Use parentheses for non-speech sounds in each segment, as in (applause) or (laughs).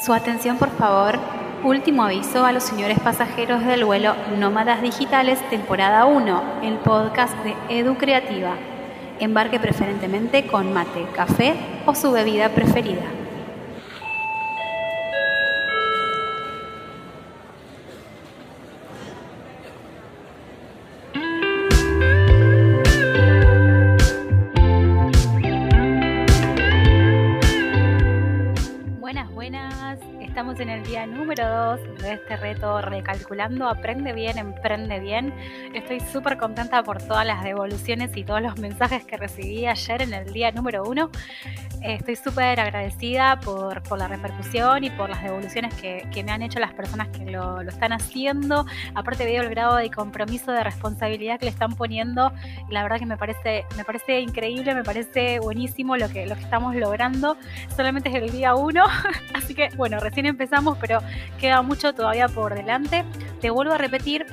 Su atención, por favor. Último aviso a los señores pasajeros del vuelo Nómadas Digitales, temporada 1, el podcast de Edu Creativa. Embarque preferentemente con mate, café o su bebida preferida. Aprende Bien, Emprende Bien. Estoy súper contenta por todas las devoluciones y todos los mensajes que recibí ayer en el día número 1. Estoy súper agradecida por, por, la repercusión y por las devoluciones que, que me han hecho las personas que lo, lo, están haciendo. Aparte veo el grado de compromiso, de responsabilidad que le están poniendo. La verdad que me parece, me parece increíble, me parece buenísimo lo que, lo que estamos logrando. Solamente es el día 1, (laughs) así que bueno, recién empezamos, pero queda mucho todavía por delante. Te vuelvo a repetir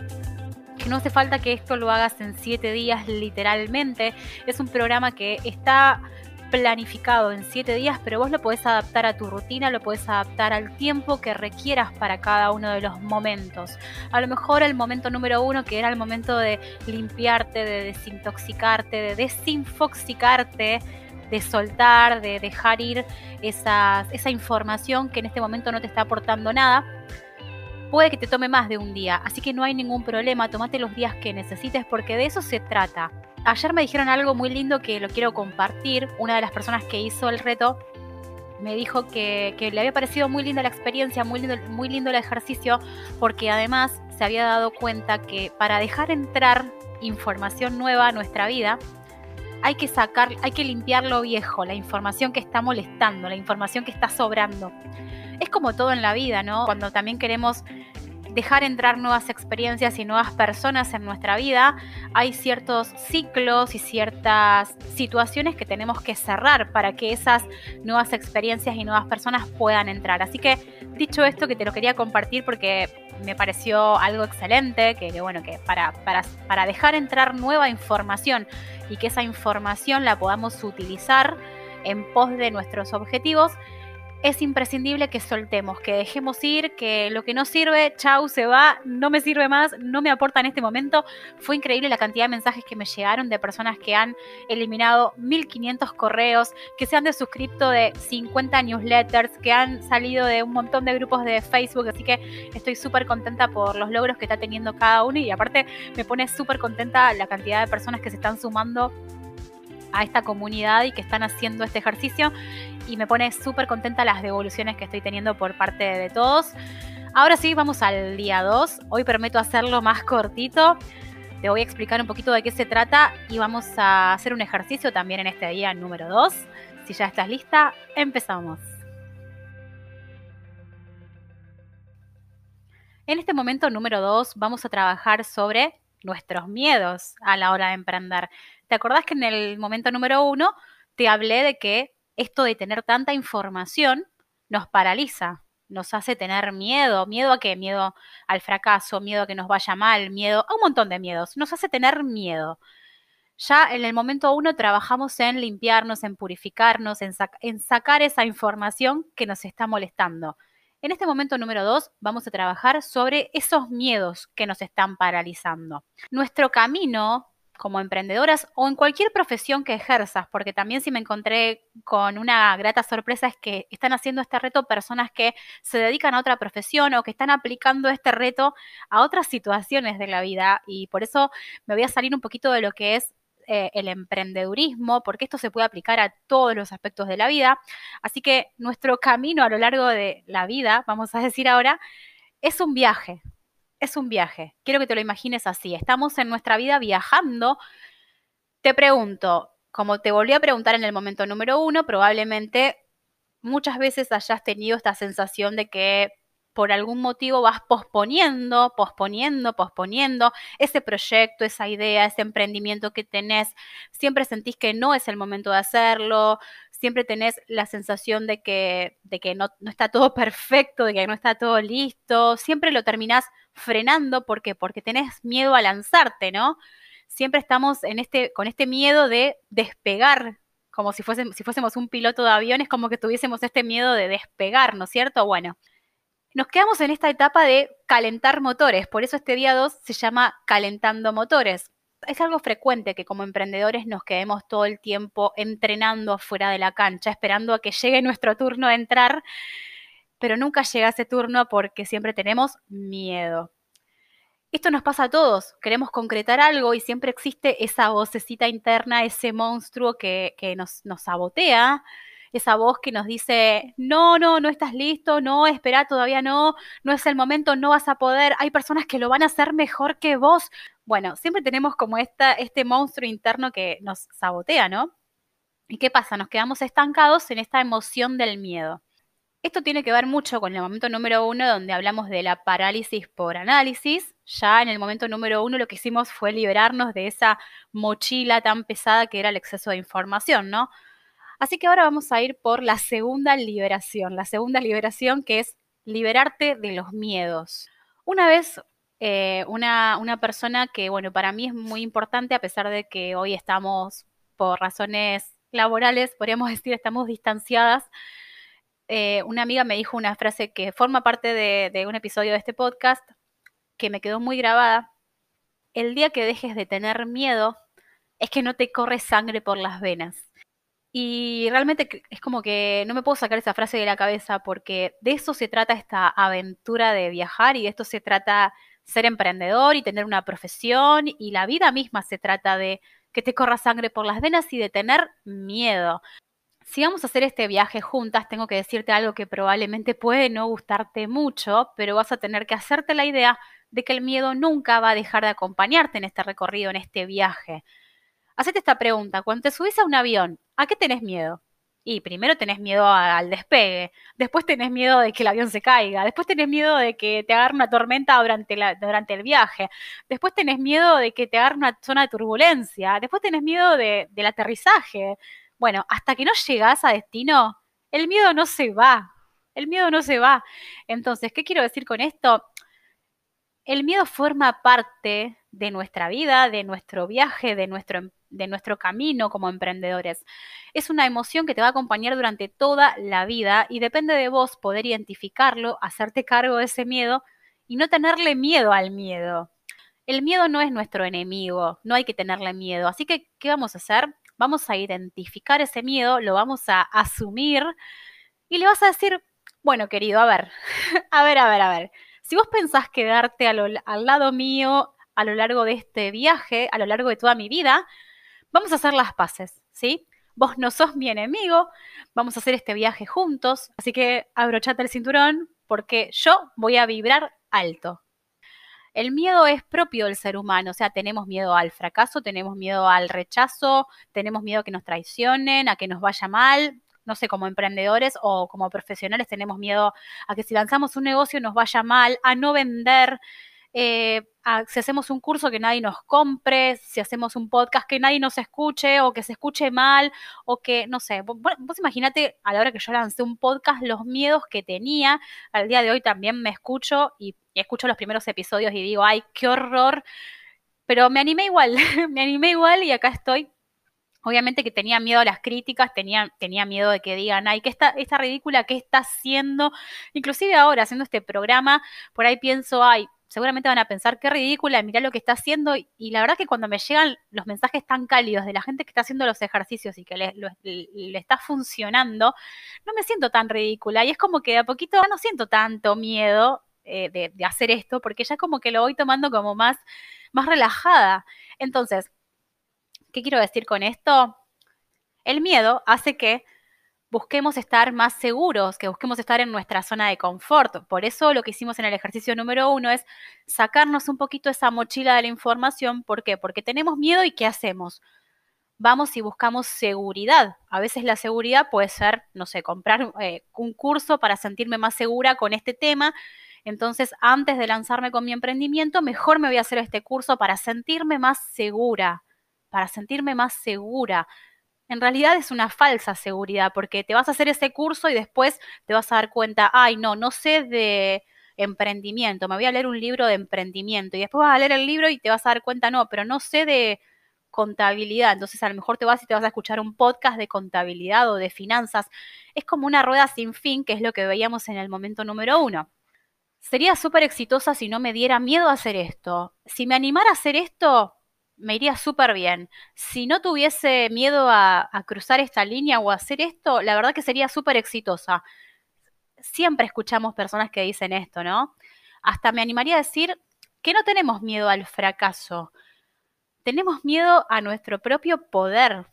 que no hace falta que esto lo hagas en 7 días literalmente. Es un programa que está planificado en 7 días, pero vos lo podés adaptar a tu rutina, lo podés adaptar al tiempo que requieras para cada uno de los momentos. A lo mejor el momento número uno, que era el momento de limpiarte, de desintoxicarte, de desinfoxicarte, de soltar, de dejar ir esa, esa información que en este momento no te está aportando nada, puede que te tome más de un día. Así que no hay ningún problema, tomate los días que necesites porque de eso se trata ayer me dijeron algo muy lindo que lo quiero compartir. Una de las personas que hizo el reto me dijo que, le había parecido muy linda la experiencia, muy lindo, muy lindo el ejercicio, porque además se había dado cuenta que para dejar entrar información nueva a nuestra vida, hay que sacar, hay que limpiar lo viejo, la información que está molestando, la información que está sobrando. Es como todo en la vida, ¿no? Cuando también queremos dejar entrar nuevas experiencias y nuevas personas en nuestra vida, hay ciertos ciclos y ciertas situaciones que tenemos que cerrar para que esas nuevas experiencias y nuevas personas puedan entrar. Así que dicho esto, que te lo quería compartir porque me pareció algo excelente, que, que bueno, que para, para, para dejar entrar nueva información y que esa información la podamos utilizar en pos de nuestros objetivos, es imprescindible que soltemos, que dejemos ir, que lo que no sirve, chau, se va, no me sirve más, no me aporta en este momento. Fue increíble la cantidad de mensajes que me llegaron de personas que han eliminado 1500 correos, que se han desuscrito de 50 newsletters, que han salido de un montón de grupos de Facebook, así que estoy súper contenta por los logros que está teniendo cada uno y aparte me pone súper contenta la cantidad de personas que se están sumando a esta comunidad y que están haciendo este ejercicio y me pone súper contenta las devoluciones que estoy teniendo por parte de todos. Ahora sí, vamos al día 2. Hoy prometo hacerlo más cortito. Te voy a explicar un poquito de qué se trata y vamos a hacer un ejercicio también en este día número 2. Si ya estás lista, empezamos. En este momento número 2 vamos a trabajar sobre nuestros miedos a la hora de emprender. ¿Te acordás que en el momento número 1 te hablé de que esto de tener tanta información nos paraliza, nos hace tener miedo. ¿Miedo a qué? Miedo al fracaso, miedo a que nos vaya mal, miedo a un montón de miedos. Nos hace tener miedo. Ya en el momento uno trabajamos en limpiarnos, en purificarnos, en, sac en sacar esa información que nos está molestando. En este momento número dos vamos a trabajar sobre esos miedos que nos están paralizando. Nuestro camino como emprendedoras o en cualquier profesión que ejerzas, porque también si me encontré con una grata sorpresa es que están haciendo este reto personas que se dedican a otra profesión o que están aplicando este reto a otras situaciones de la vida y por eso me voy a salir un poquito de lo que es eh, el emprendedurismo, porque esto se puede aplicar a todos los aspectos de la vida. Así que nuestro camino a lo largo de la vida, vamos a decir ahora, es un viaje, es un viaje. Quiero que te lo imagines así. Estamos en nuestra vida viajando. Te pregunto, como te volví a preguntar en el momento número uno, probablemente muchas veces hayas tenido esta sensación de que por algún motivo vas posponiendo, posponiendo, posponiendo ese proyecto, esa idea, ese emprendimiento que tenés. Siempre sentís que no es el momento de hacerlo, siempre tenés la sensación de que, de que no, no, está todo (laughs) perfecto, de que no está todo listo, siempre lo terminás frenando, ¿por qué? Porque tenés miedo a lanzarte, ¿no? Siempre estamos en este, con este miedo de despegar como si, si fuésemos un piloto de avión, es como que tuviésemos este miedo de despegar, ¿no es cierto? Bueno, nos quedamos en esta etapa de calentar motores, por eso este día 2 se llama calentando motores. Es algo frecuente que como emprendedores nos quedemos todo el tiempo entrenando afuera de la cancha, esperando a que llegue nuestro turno de entrar, pero nunca llega ese turno porque siempre tenemos miedo. Esto nos pasa a todos, queremos concretar algo y siempre existe esa vocecita interna, ese monstruo que, nos, nos sabotea, esa voz que nos dice, no, no, no estás listo, no, espera, todavía no, no es el momento, no vas a poder, hay personas que lo van a hacer mejor que vos. Bueno, siempre tenemos como esta, este monstruo interno que nos sabotea, ¿no? ¿Y qué pasa? Nos quedamos estancados en esta emoción del miedo. Esto tiene que ver mucho con el momento número uno, donde hablamos de la parálisis por análisis. Ya en el momento número uno lo que hicimos fue liberarnos de esa mochila tan pesada que era el exceso de información, ¿no? Así que ahora vamos a ir por la segunda liberación, la segunda liberación que es liberarte de los miedos. Una vez eh, una, persona que, bueno, para mí es muy importante, a pesar de que hoy estamos por razones laborales, podríamos (laughs) decir, estamos distanciadas. Eh, una amiga me dijo una frase que forma parte de, de un episodio de este podcast que me quedó muy grabada. El día que dejes de tener miedo es que no te corre sangre por las venas. Y realmente es como que no me puedo sacar esa frase de la cabeza porque de eso se trata esta aventura de viajar y de esto se trata ser emprendedor y tener una profesión y la vida misma se trata de que te corra sangre por las venas y de tener miedo. Si vamos a hacer este viaje juntas, tengo que decirte algo que probablemente puede no gustarte mucho, pero vas a tener que hacerte la idea de que el miedo nunca va a dejar de acompañarte en este recorrido, en este viaje. Hacete esta pregunta, cuando te subís a un avión, ¿a qué tenés miedo? Y primero tenés miedo al despegue, después tenés miedo de que el avión se caiga, después tenés miedo de que te agarre una tormenta durante, durante el viaje, después tenés miedo de que te agarre una zona de turbulencia, después tenés miedo del aterrizaje. Bueno, hasta que no llegás a destino, el miedo no se va, el miedo no se va. Entonces, ¿qué quiero decir con esto? El miedo forma parte de nuestra vida, de nuestro viaje, de nuestro de nuestro camino como emprendedores. Es una emoción que te va a acompañar durante toda la vida y depende de vos poder identificarlo, hacerte cargo de ese miedo y no tenerle miedo al miedo. El miedo no es nuestro enemigo, no hay que tenerle miedo. Así que, ¿qué vamos a hacer? Vamos a identificar ese miedo, lo vamos a asumir y le vas a decir, bueno, querido, a ver, (laughs) a ver, a ver, a ver. Si vos pensás quedarte al lado mío a lo largo de este viaje, a lo largo de toda mi vida, vamos a hacer las paces, ¿sí? Vos no sos mi enemigo, vamos a hacer este viaje juntos, así que abrochate el cinturón porque yo voy a vibrar alto. El miedo es propio del ser humano, o sea, tenemos miedo al fracaso, tenemos miedo al rechazo, tenemos miedo a que nos traicionen, a que nos vaya mal, no sé, como emprendedores o como profesionales tenemos miedo a que si lanzamos un negocio nos vaya mal, a no vender, eh, si hacemos un curso que nadie nos compre, si hacemos un podcast que nadie nos escuche o que se escuche mal o que, no sé, vos, vos imagínate a la hora que yo lancé un podcast los miedos que tenía, al día de hoy también me escucho y, escucho los primeros episodios y digo, ay, qué horror, pero me animé igual, (laughs) me animé igual y acá estoy Obviamente que tenía miedo a las críticas, tenía, tenía miedo de que digan, ay, que esta, esta ridícula, ¿qué está haciendo? Inclusive ahora, haciendo este programa, por ahí pienso, ay, seguramente van a pensar qué ridícula, mirá lo que está haciendo. Y la verdad que cuando me llegan los mensajes tan cálidos de la gente que está haciendo los ejercicios y que le, está funcionando, no me siento tan ridícula. Y es como que de a poquito no siento tanto miedo eh, de, de, hacer esto, porque ya como que lo voy tomando como más, más relajada. Entonces, ¿qué quiero decir con esto? El miedo hace que busquemos estar más seguros, que busquemos estar en nuestra zona de confort. Por eso lo que hicimos en el ejercicio número uno es sacarnos un poquito esa mochila de la información. ¿Por qué? Porque tenemos miedo y ¿qué hacemos? Vamos y buscamos seguridad. A veces la seguridad puede ser, no sé, comprar eh, un curso para sentirme más segura con este tema. Entonces, antes de lanzarme con mi emprendimiento, mejor me voy a hacer este curso para sentirme más segura, para sentirme más segura en realidad es una falsa seguridad, porque te vas a hacer ese curso y después te vas a dar cuenta, ay, no, no sé de emprendimiento, me voy a leer un libro de emprendimiento y después vas a leer el libro y te vas a dar cuenta, no, pero no sé de contabilidad. Entonces a lo mejor te vas y te vas a escuchar un podcast de contabilidad o de finanzas. Es como una rueda sin fin, que es lo que veíamos en el momento número uno. Sería súper exitosa si no me diera miedo a hacer esto. Si me animara a hacer esto, me iría súper bien. Si no tuviese miedo a, cruzar esta línea o hacer esto, la verdad que sería súper exitosa. Siempre escuchamos personas que dicen esto, ¿no? Hasta me animaría a decir que no tenemos miedo al fracaso. Tenemos miedo a nuestro propio poder,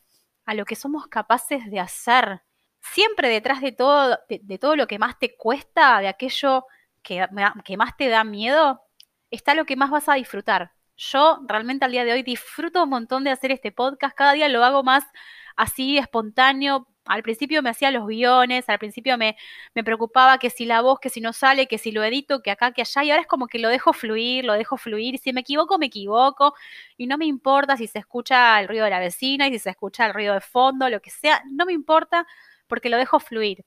a lo que somos capaces de hacer. Siempre detrás de todo, de, todo lo que más te cuesta, de aquello que, que más te da miedo, está lo que más vas a disfrutar. Yo realmente al día de hoy disfruto un montón de hacer este podcast. Cada día lo hago más así, espontáneo. Al principio me hacía los guiones, al principio me, me, preocupaba que si la voz, que si no sale, que si lo edito, que acá, que allá, y ahora es como que lo dejo fluir, lo dejo fluir, si me equivoco, me equivoco, y no me importa si se escucha el ruido de la vecina y si se escucha el ruido de fondo, lo que sea, no me importa porque lo dejo fluir.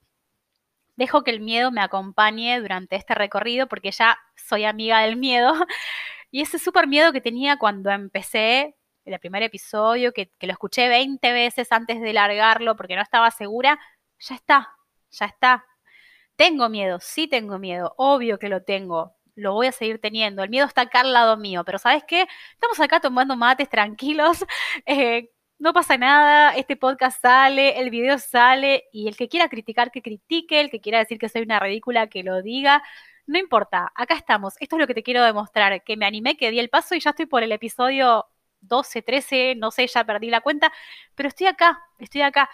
Dejo que el miedo me acompañe durante este recorrido porque ya soy amiga del miedo y ese súper miedo que tenía cuando empecé el primer episodio, que, lo escuché 20 veces antes de largarlo porque no estaba segura, ya está, ya está. Tengo miedo, sí tengo miedo, obvio que lo tengo, lo voy a seguir teniendo. El miedo está acá al lado mío, pero ¿sabes qué? Estamos acá tomando mates tranquilos. (laughs) Eh, no pasa nada, este podcast sale, el video sale y el que quiera criticar, que critique, el que quiera decir que soy una ridícula, que lo diga. No importa, acá estamos. Esto es lo que te quiero demostrar, que me animé, que di el paso y ya estoy por el episodio 12, 13, no sé, ya perdí la cuenta, pero estoy acá, estoy acá.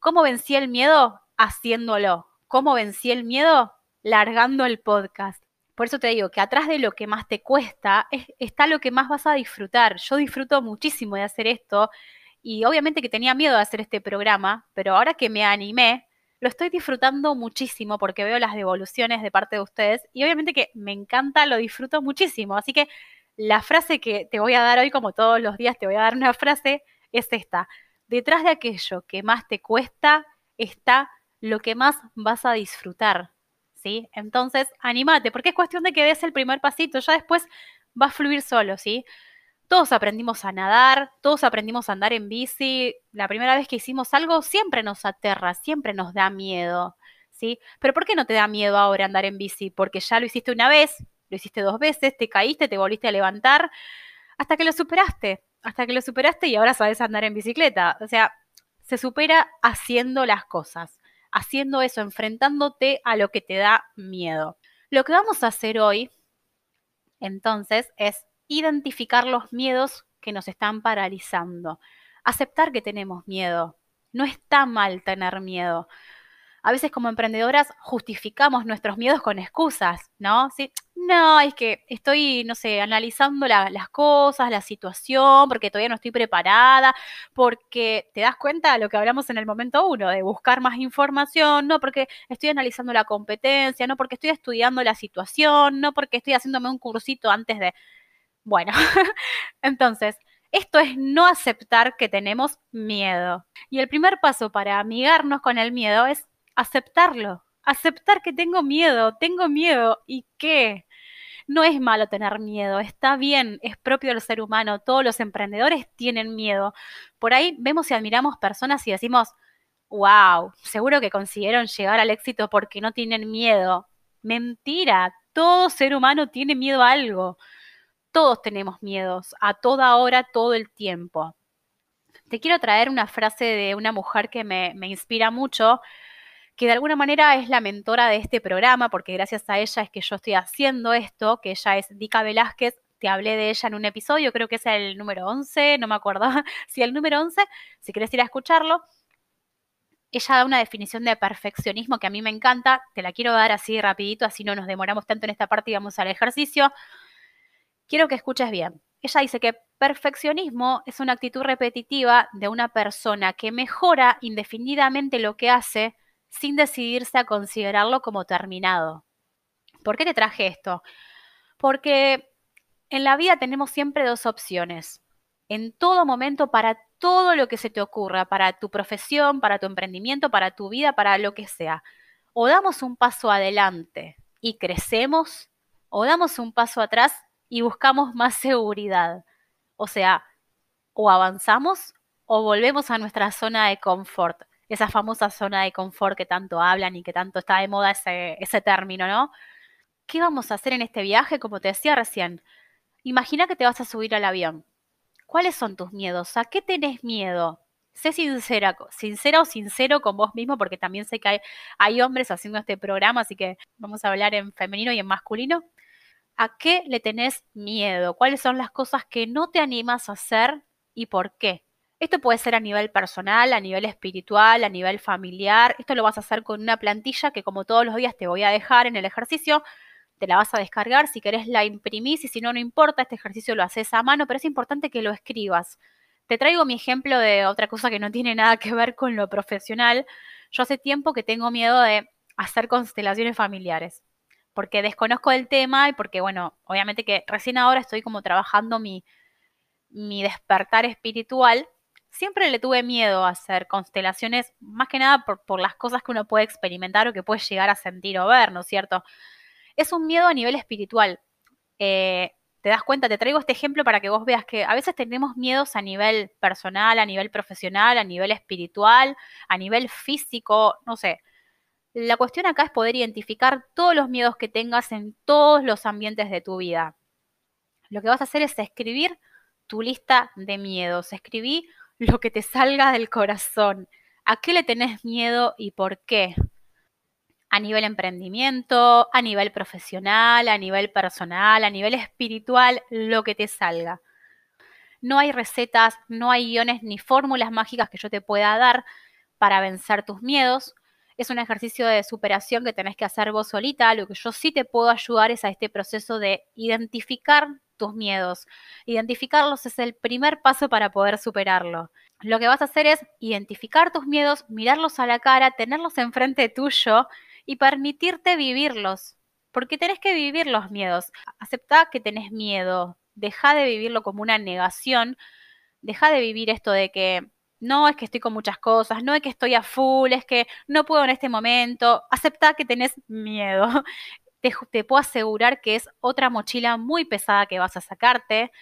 ¿Cómo vencí el miedo? Haciéndolo. ¿Cómo vencí el miedo? Largando el podcast. Por eso te digo que atrás de lo que más te cuesta está lo que más vas a disfrutar. Yo disfruto muchísimo de hacer esto y obviamente que tenía miedo de hacer este programa, pero ahora que me animé, lo estoy disfrutando muchísimo porque veo las devoluciones de parte de ustedes y obviamente que me encanta, lo disfruto muchísimo. Así que la frase que te voy a dar hoy, como todos los días te voy a dar una (laughs) frase, es esta. Detrás de aquello que más te cuesta está lo que más vas a disfrutar. ¿Sí? Entonces, anímate, porque es cuestión de que des el primer pasito, ya después va a fluir solo, ¿sí? Todos aprendimos a nadar, todos aprendimos a andar en bici. La primera vez que hicimos algo siempre nos aterra, siempre nos da miedo, ¿sí? Pero ¿por qué no te da miedo ahora andar en bici? Porque ya lo hiciste una vez, lo hiciste dos veces, te caíste, te volviste a levantar, hasta que lo superaste, hasta que lo superaste y ahora sabes andar en bicicleta. O sea, se supera haciendo las cosas, haciendo eso, enfrentándote a lo que te da miedo. Lo que vamos a hacer hoy, entonces, es identificar los miedos que nos están paralizando, aceptar que tenemos miedo. No está mal tener miedo. A veces como emprendedoras justificamos nuestros miedos con excusas, ¿no? ¿Sí? No, es que estoy, no sé, analizando las cosas, la situación, porque todavía no estoy preparada, porque te das cuenta de lo que hablamos en el momento uno, de buscar más información, no porque estoy analizando la competencia, no porque estoy estudiando la situación, no porque estoy haciéndome un cursito antes de bueno, (laughs) entonces, esto es no aceptar que tenemos miedo. Y el primer paso para amigarnos con el miedo es aceptarlo. Aceptar que tengo miedo, tengo miedo. ¿Y qué? No es malo tener miedo, está bien, es propio del ser humano. Todos los emprendedores tienen miedo. Por ahí vemos y admiramos personas y decimos, wow, seguro que consiguieron llegar al éxito porque no tienen miedo. Mentira, todo ser humano tiene miedo a algo. Todos tenemos miedos, a toda hora, todo el tiempo. Te quiero traer una frase de una mujer que me, inspira mucho, que de alguna manera es la mentora de este programa, porque gracias a ella es que yo estoy haciendo esto, que ella es Dica Velázquez, te hablé de ella en un episodio, creo que es el número 11, no me acuerdo (laughs) si el número 11, si quieres ir a escucharlo. Ella da una definición de perfeccionismo que a mí me encanta, te la quiero dar así rapidito, así no nos demoramos tanto en esta parte y vamos al ejercicio. Quiero que escuches bien. Ella dice que perfeccionismo es una actitud repetitiva de una persona que mejora indefinidamente lo que hace sin decidirse a considerarlo como terminado. ¿Por qué te traje esto? Porque en la vida tenemos siempre dos opciones. En todo momento, para todo lo que se te ocurra, para tu profesión, para tu emprendimiento, para tu vida, para lo que sea. O damos un paso adelante y crecemos, o damos un paso atrás y buscamos más seguridad. O sea, o avanzamos o volvemos a nuestra zona de confort, esa famosa zona de confort que tanto hablan y que tanto está de moda ese, término, ¿no? ¿Qué vamos a hacer en este viaje? Como te decía recién, imagina que te vas a subir al avión. ¿Cuáles son tus miedos? ¿A qué tenés miedo? Sé sincera, sincera o sincero con vos mismo, porque también sé que hay, hay hombres haciendo este programa, así que vamos a hablar en femenino y en masculino. ¿A qué le tenés miedo? ¿Cuáles son las cosas que no te animas a hacer y por qué? Esto puede ser a nivel personal, a nivel espiritual, a nivel familiar. Esto lo vas a hacer con una plantilla que como todos los días te voy a dejar en el ejercicio. Te la vas a descargar, si querés la imprimís y si no, no importa, este ejercicio lo haces a mano, pero es importante que lo escribas. Te traigo mi ejemplo de otra cosa que no tiene nada que ver con lo profesional. Yo hace tiempo que tengo miedo de hacer constelaciones familiares, porque desconozco el tema y porque, bueno, obviamente que recién ahora estoy como trabajando mi, mi despertar espiritual siempre le tuve miedo a hacer constelaciones, más que nada por, las cosas que uno puede experimentar o que puede llegar a sentir o ver, ¿no es cierto? Es un miedo a nivel espiritual. Eh, te das cuenta, te traigo este ejemplo para que vos veas que a veces tenemos miedos a nivel personal, a nivel profesional, a nivel espiritual, a nivel físico, no sé. La cuestión acá es poder identificar todos los miedos que tengas en todos los ambientes de tu vida. Lo que vas a hacer es escribir tu lista de miedos. Escribí lo que te salga del corazón. ¿A qué le tenés miedo y por qué? A nivel emprendimiento, a nivel profesional, a nivel personal, a nivel espiritual, lo que te salga. No hay recetas, no hay guiones ni fórmulas mágicas que yo te pueda dar para vencer tus miedos. Es un ejercicio de superación que tenés que hacer vos solita. Lo que yo sí te puedo ayudar es a este proceso de identificar tus miedos. Identificarlos es el primer paso para poder superarlo. Lo que vas a hacer es identificar tus miedos, mirarlos a la cara, tenerlos enfrente tuyo y permitirte vivirlos. Porque tenés que vivir los miedos. Aceptá que tenés miedo. Deja de vivirlo como una negación. Deja de vivir esto de que no es que estoy con muchas cosas, no es que estoy a full, es que no puedo en este momento. Aceptá que tenés miedo. (laughs) te, puedo asegurar que es otra mochila muy pesada que vas a sacarte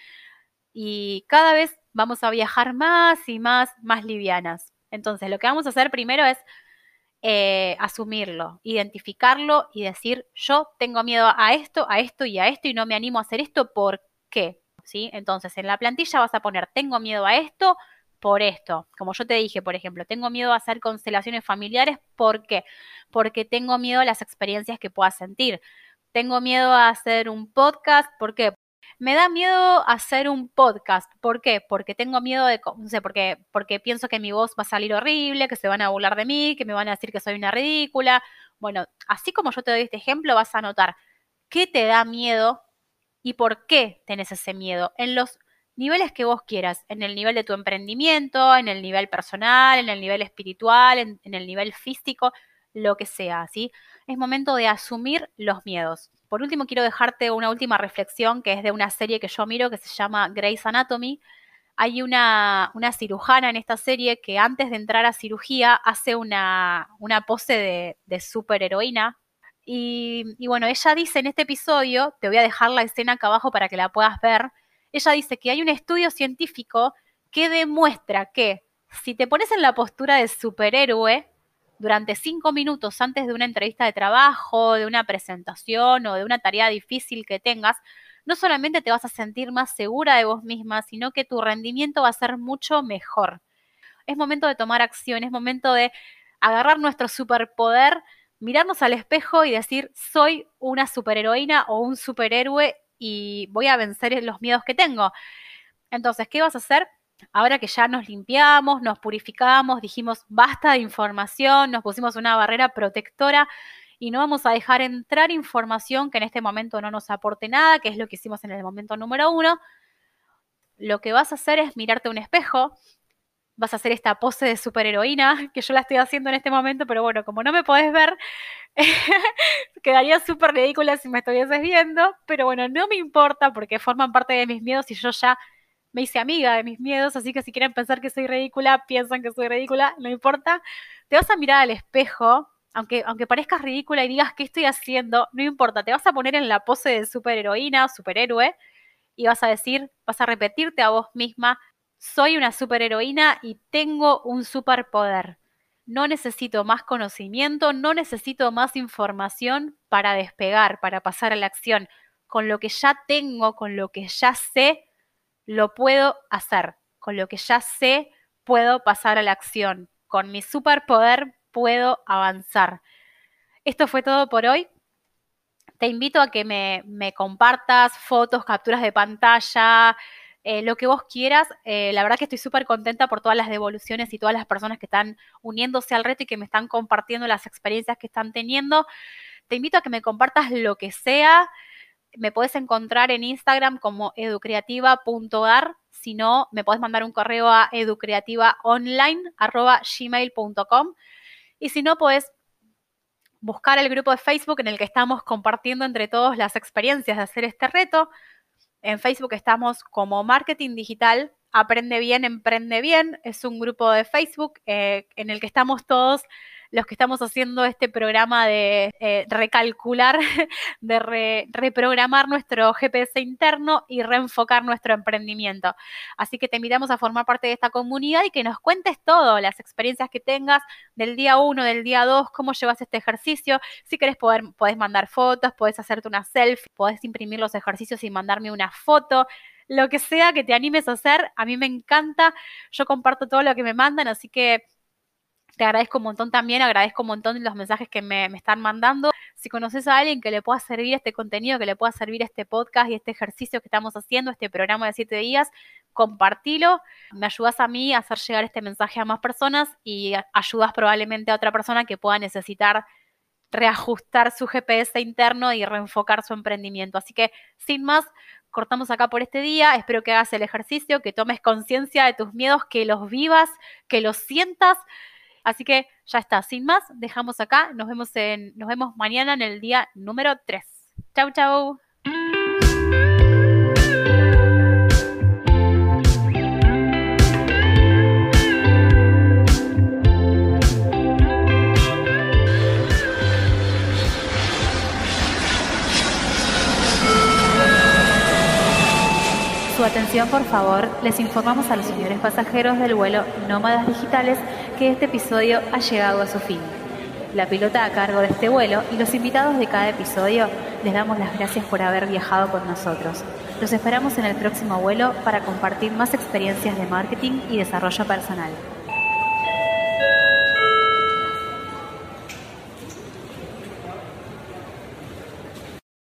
y cada vez vamos a viajar más y más, más livianas. Entonces, lo que vamos a hacer primero es eh, asumirlo, identificarlo y decir, yo tengo miedo a esto, a esto y a esto y no me animo a hacer esto, ¿por qué? ¿Sí? Entonces, en la plantilla vas a poner, tengo miedo a esto, por esto. Como yo te dije, por ejemplo, tengo miedo a hacer constelaciones familiares. ¿Por qué? Porque tengo miedo a las experiencias que pueda sentir. Tengo miedo a hacer un podcast. ¿Por qué? Me da miedo hacer un podcast. ¿Por qué? Porque tengo miedo de, no sé, porque, porque pienso que mi voz va a salir horrible, que se van a burlar de mí, que me van a decir que soy una ridícula. Bueno, así como yo te doy este ejemplo, vas a notar qué te da miedo y por qué tenés ese miedo en los niveles que vos quieras, en el nivel de tu emprendimiento, en el nivel personal, en el nivel espiritual, en, el nivel físico, lo que sea, ¿sí? Es momento de asumir los miedos. Por último, quiero dejarte una última reflexión que es de una serie que yo miro que se llama Grey's Anatomy. Hay una, una cirujana en esta serie que antes de entrar a cirugía hace una, una pose de, de superheroína. Y, y bueno, ella dice en este episodio, te voy a dejar la escena acá abajo para que la puedas ver, ella dice que hay un estudio científico que demuestra que si te pones en la postura de superhéroe durante cinco minutos antes de una entrevista de trabajo, de una presentación o de una tarea difícil que tengas, no solamente te vas a sentir más segura de vos misma, sino que tu rendimiento va a ser mucho mejor. Es momento de tomar acción, es momento de agarrar nuestro superpoder, mirarnos al espejo y decir, soy una superheroína o un superhéroe y voy a vencer los miedos que tengo. Entonces, ¿qué vas a hacer? Ahora que ya nos limpiamos, nos purificamos, dijimos basta de información, nos pusimos una barrera protectora y no vamos a dejar entrar información que en este momento no nos aporte nada, que es lo que hicimos en el momento número uno. Lo que vas a hacer es mirarte un espejo, vas a hacer esta pose de superheroína, (laughs) que yo la estoy haciendo en este momento, pero bueno, como no me podés ver, (laughs) quedaría súper ridícula si me estuvieses viendo, pero bueno, no me importa porque forman parte de mis miedos y yo ya me hice amiga de mis miedos, así que si quieren pensar que soy ridícula, piensan que soy ridícula, no importa. Te vas a mirar al espejo, aunque, aunque parezcas ridícula y digas qué estoy haciendo, no importa, te vas a poner en la pose de superheroína superhéroe y vas a decir, vas a repetirte a vos misma, soy una superheroína y tengo un superpoder. No necesito más conocimiento, no necesito más información para despegar, para pasar a la acción. Con lo que ya tengo, con lo que ya sé, lo puedo hacer. Con lo que ya sé, puedo pasar a la acción. Con mi superpoder puedo avanzar. Esto fue todo por hoy. Te invito a que me, compartas fotos, capturas de pantalla, eh, lo que vos quieras. Eh, la verdad que estoy súper contenta por todas las devoluciones y todas las personas que están uniéndose al reto y que me están compartiendo las experiencias que están teniendo. Te invito a que me compartas lo que sea. Me puedes encontrar en Instagram como educreativa.ar. Si no, me puedes mandar un correo a educreativaonline.gmail.com. Y si no, puedes buscar el grupo de Facebook en el que estamos compartiendo entre todos las experiencias de hacer este reto. En Facebook estamos como Marketing Digital, Aprende Bien, Emprende Bien. Es un grupo de Facebook eh, en el que estamos todos los que estamos haciendo este programa de eh, recalcular, (laughs) de reprogramar nuestro GPS interno y reenfocar nuestro emprendimiento. Así que te invitamos a formar parte de esta comunidad y que nos cuentes todo, las experiencias que tengas del día 1, del día 2, cómo llevas este ejercicio. Si querés, poder, podés mandar fotos, podés hacerte una selfie, podés imprimir los ejercicios y mandarme una foto lo que sea que te animes a hacer, a mí me encanta, yo comparto todo lo que me mandan, así que te agradezco un montón también, agradezco un montón los mensajes que me, están mandando. Si conoces a alguien que le pueda servir este contenido, que le pueda servir este podcast y este ejercicio que estamos haciendo, este programa de siete días, compartilo. Me ayudas a mí a hacer llegar este mensaje a más personas y ayudas probablemente a otra persona que pueda necesitar reajustar su GPS interno y reenfocar su emprendimiento. Así que, sin más, cortamos acá por este día. Espero que hagas el ejercicio, que tomes conciencia de tus miedos, que los vivas, que los sientas Así que ya está, sin más, dejamos acá. Nos vemos, en, nos vemos mañana en el día número 3. Chau, chau. Su atención, por favor, les informamos a los señores pasajeros del vuelo Nómadas Digitales que este episodio ha llegado a su fin. La pilota a cargo de este vuelo y los invitados de cada episodio les damos las gracias por haber viajado con nosotros. Los esperamos en el próximo vuelo para compartir más experiencias de marketing y desarrollo personal.